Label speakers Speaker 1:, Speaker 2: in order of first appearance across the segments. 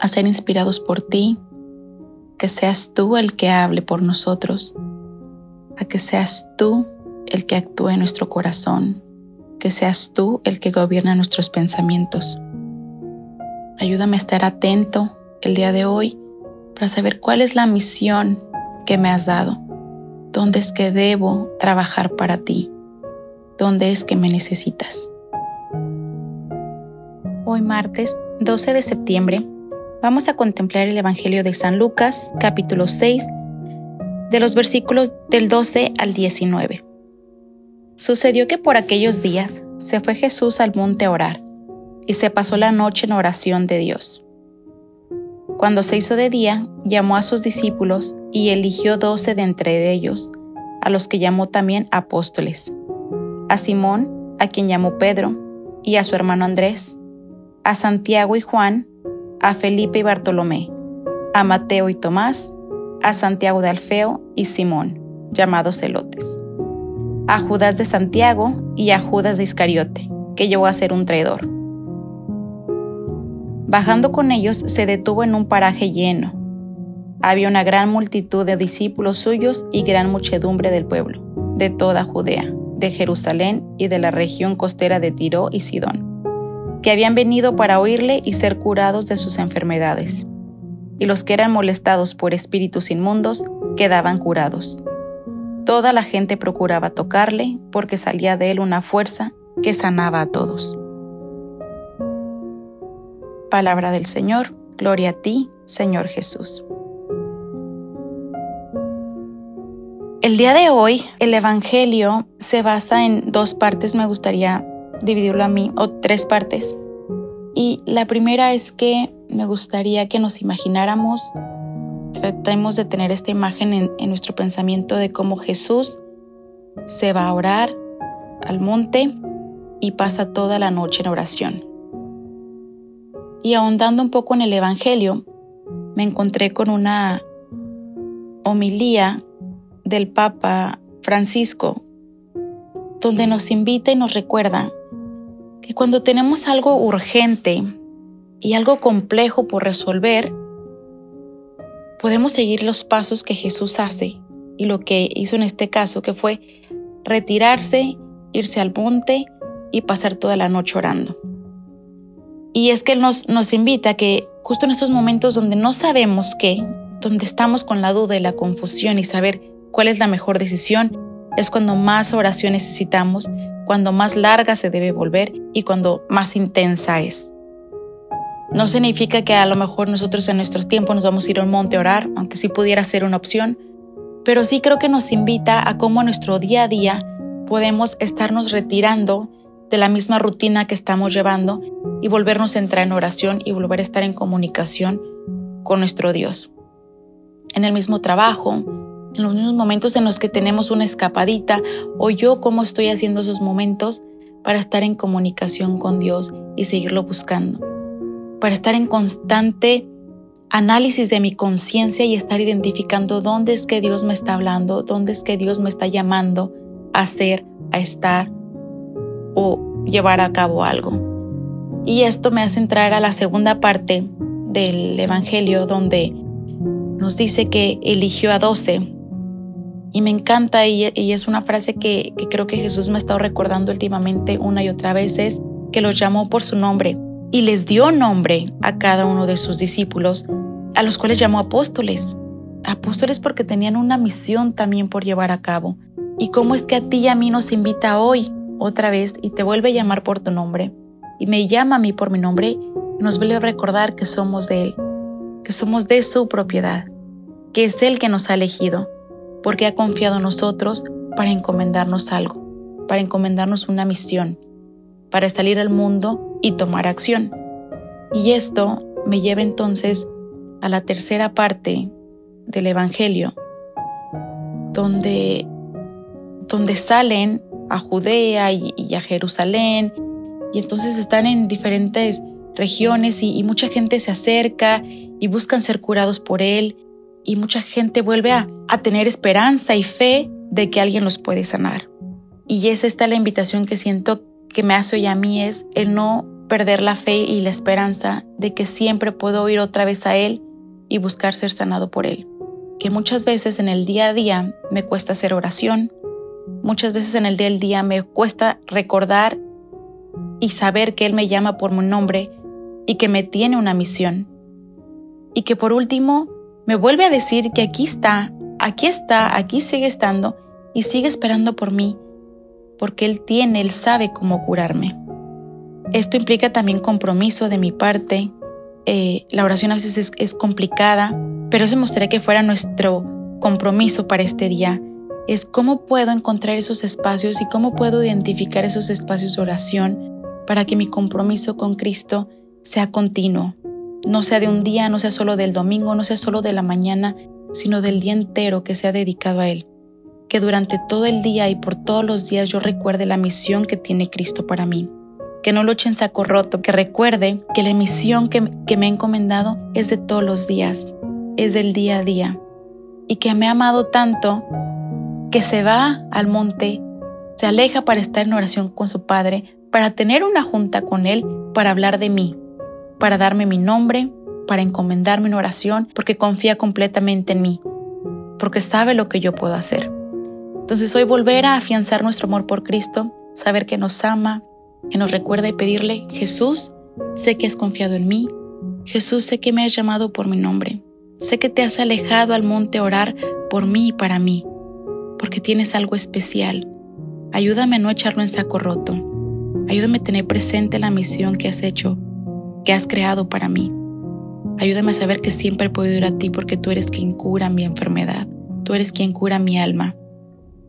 Speaker 1: a ser inspirados por ti, que seas tú el que hable por nosotros, a que seas tú el que actúe en nuestro corazón, que seas tú el que gobierna nuestros pensamientos. Ayúdame a estar atento el día de hoy para saber cuál es la misión que me has dado, dónde es que debo trabajar para ti, dónde es que me necesitas. Hoy martes 12 de septiembre vamos a contemplar el Evangelio de San Lucas, capítulo 6, de los versículos del 12 al 19. Sucedió que por aquellos días se fue Jesús al monte a orar, y se pasó la noche en oración de Dios. Cuando se hizo de día, llamó a sus discípulos y eligió doce de entre ellos, a los que llamó también apóstoles, a Simón, a quien llamó Pedro, y a su hermano Andrés, a Santiago y Juan, a Felipe y Bartolomé, a Mateo y Tomás, a Santiago de Alfeo y Simón, llamados Celotes, a Judas de Santiago y a Judas de Iscariote, que llegó a ser un traidor. Bajando con ellos se detuvo en un paraje lleno. Había una gran multitud de discípulos suyos y gran muchedumbre del pueblo, de toda Judea, de Jerusalén y de la región costera de Tiro y Sidón que habían venido para oírle y ser curados de sus enfermedades. Y los que eran molestados por espíritus inmundos quedaban curados. Toda la gente procuraba tocarle porque salía de él una fuerza que sanaba a todos. Palabra del Señor, gloria a ti, Señor Jesús. El día de hoy, el Evangelio se basa en dos partes, me gustaría dividirlo a mí, o tres partes. Y la primera es que me gustaría que nos imagináramos, tratemos de tener esta imagen en, en nuestro pensamiento de cómo Jesús se va a orar al monte y pasa toda la noche en oración. Y ahondando un poco en el Evangelio, me encontré con una homilía del Papa Francisco, donde nos invita y nos recuerda que cuando tenemos algo urgente y algo complejo por resolver, podemos seguir los pasos que Jesús hace y lo que hizo en este caso, que fue retirarse, irse al monte y pasar toda la noche orando. Y es que Él nos, nos invita a que justo en estos momentos donde no sabemos qué, donde estamos con la duda y la confusión y saber cuál es la mejor decisión, es cuando más oración necesitamos cuando más larga se debe volver y cuando más intensa es. No significa que a lo mejor nosotros en nuestros tiempos nos vamos a ir a un monte a orar, aunque sí pudiera ser una opción, pero sí creo que nos invita a cómo en nuestro día a día podemos estarnos retirando de la misma rutina que estamos llevando y volvernos a entrar en oración y volver a estar en comunicación con nuestro Dios. En el mismo trabajo, en los mismos momentos en los que tenemos una escapadita o yo cómo estoy haciendo esos momentos para estar en comunicación con Dios y seguirlo buscando, para estar en constante análisis de mi conciencia y estar identificando dónde es que Dios me está hablando, dónde es que Dios me está llamando a hacer, a estar o llevar a cabo algo. Y esto me hace entrar a la segunda parte del Evangelio donde nos dice que eligió a doce y me encanta y, es una frase que, creo que Jesús me ha estado recordando últimamente una y otra vez, es que los llamó por su nombre y les dio nombre a cada uno de sus discípulos, a los cuales llamó apóstoles. Apóstoles porque tenían una misión también por llevar a cabo. ¿Y cómo es que a ti y a mí nos invita hoy otra vez y te vuelve a llamar por tu nombre? Y me llama a mí por mi nombre nos vuelve a recordar que somos de Él, que somos de su propiedad, que es Él que nos ha elegido porque ha confiado en nosotros para encomendarnos algo, para encomendarnos una misión, para salir al mundo y tomar acción. Y esto me lleva entonces a la tercera parte del Evangelio, donde, donde salen a Judea y, a Jerusalén, y entonces están en diferentes regiones y, mucha gente se acerca y buscan ser curados por él, y mucha gente vuelve a, tener esperanza y fe de que alguien los puede sanar. Y es esta la invitación que siento que me hace hoy a mí, es el no perder la fe y la esperanza de que siempre puedo ir otra vez a Él y buscar ser sanado por Él. Que muchas veces en el día a día me cuesta hacer oración, muchas veces en el día a día me cuesta recordar y saber que Él me llama por mi nombre y que me tiene una misión. Y que por último me vuelve a decir que aquí está, aquí está, aquí sigue estando y sigue esperando por mí, porque Él tiene, Él sabe cómo curarme. Esto implica también compromiso de mi parte. Eh, la oración a veces es, complicada, pero eso me gustaría que fuera nuestro compromiso para este día. Es cómo puedo encontrar esos espacios y cómo puedo identificar esos espacios de oración para que mi compromiso con Cristo sea continuo. No sea de un día, no sea solo del domingo, no sea solo de la mañana, sino del día entero que sea dedicado a Él. Que durante todo el día y por todos los días yo recuerde la misión que tiene Cristo para mí. Que no lo eche en saco roto, que recuerde que la misión que, me ha encomendado es de todos los días, es del día a día, y que me ha amado tanto que se va al monte, se aleja para estar en oración con su Padre, para tener una junta con Él, para hablar de mí, para darme mi nombre, para encomendarme en oración, porque confía completamente en mí, porque sabe lo que yo puedo hacer. Entonces hoy volver a afianzar nuestro amor por Cristo, saber que nos ama, que nos recuerde pedirle, Jesús, sé que has confiado en mí, Jesús, sé que me has llamado por mi nombre, sé que te has alejado al monte a orar por mí y para mí, porque tienes algo especial. Ayúdame a no echarlo en saco roto. Ayúdame a tener presente la misión que has hecho, que has creado para mí. Ayúdame a saber que siempre puedo ir a ti porque tú eres quien cura mi enfermedad. Tú eres quien cura mi alma.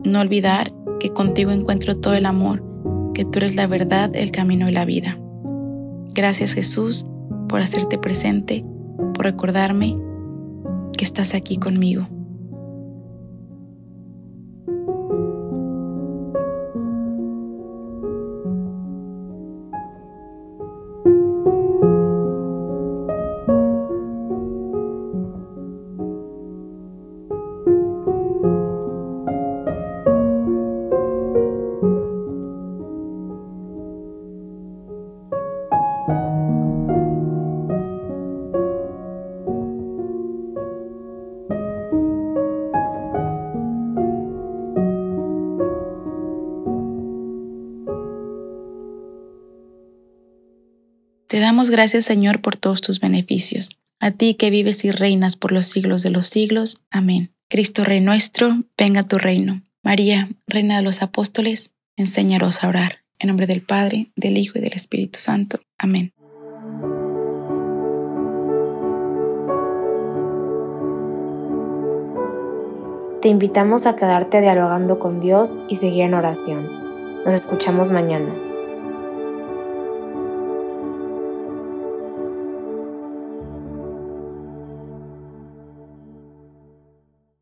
Speaker 1: No olvidar que contigo encuentro todo el amor que tú eres la verdad, el camino y la vida. Gracias Jesús por hacerte presente, por recordarme que estás aquí conmigo. Te damos gracias, Señor, por todos tus beneficios. A ti que vives y reinas por los siglos de los siglos. Amén. Cristo Rey nuestro, venga tu reino. María, Reina de los Apóstoles, enséñanos a orar. En nombre del Padre, del Hijo y del Espíritu Santo. Amén.
Speaker 2: Te invitamos a quedarte dialogando con Dios y seguir en oración. Nos escuchamos mañana.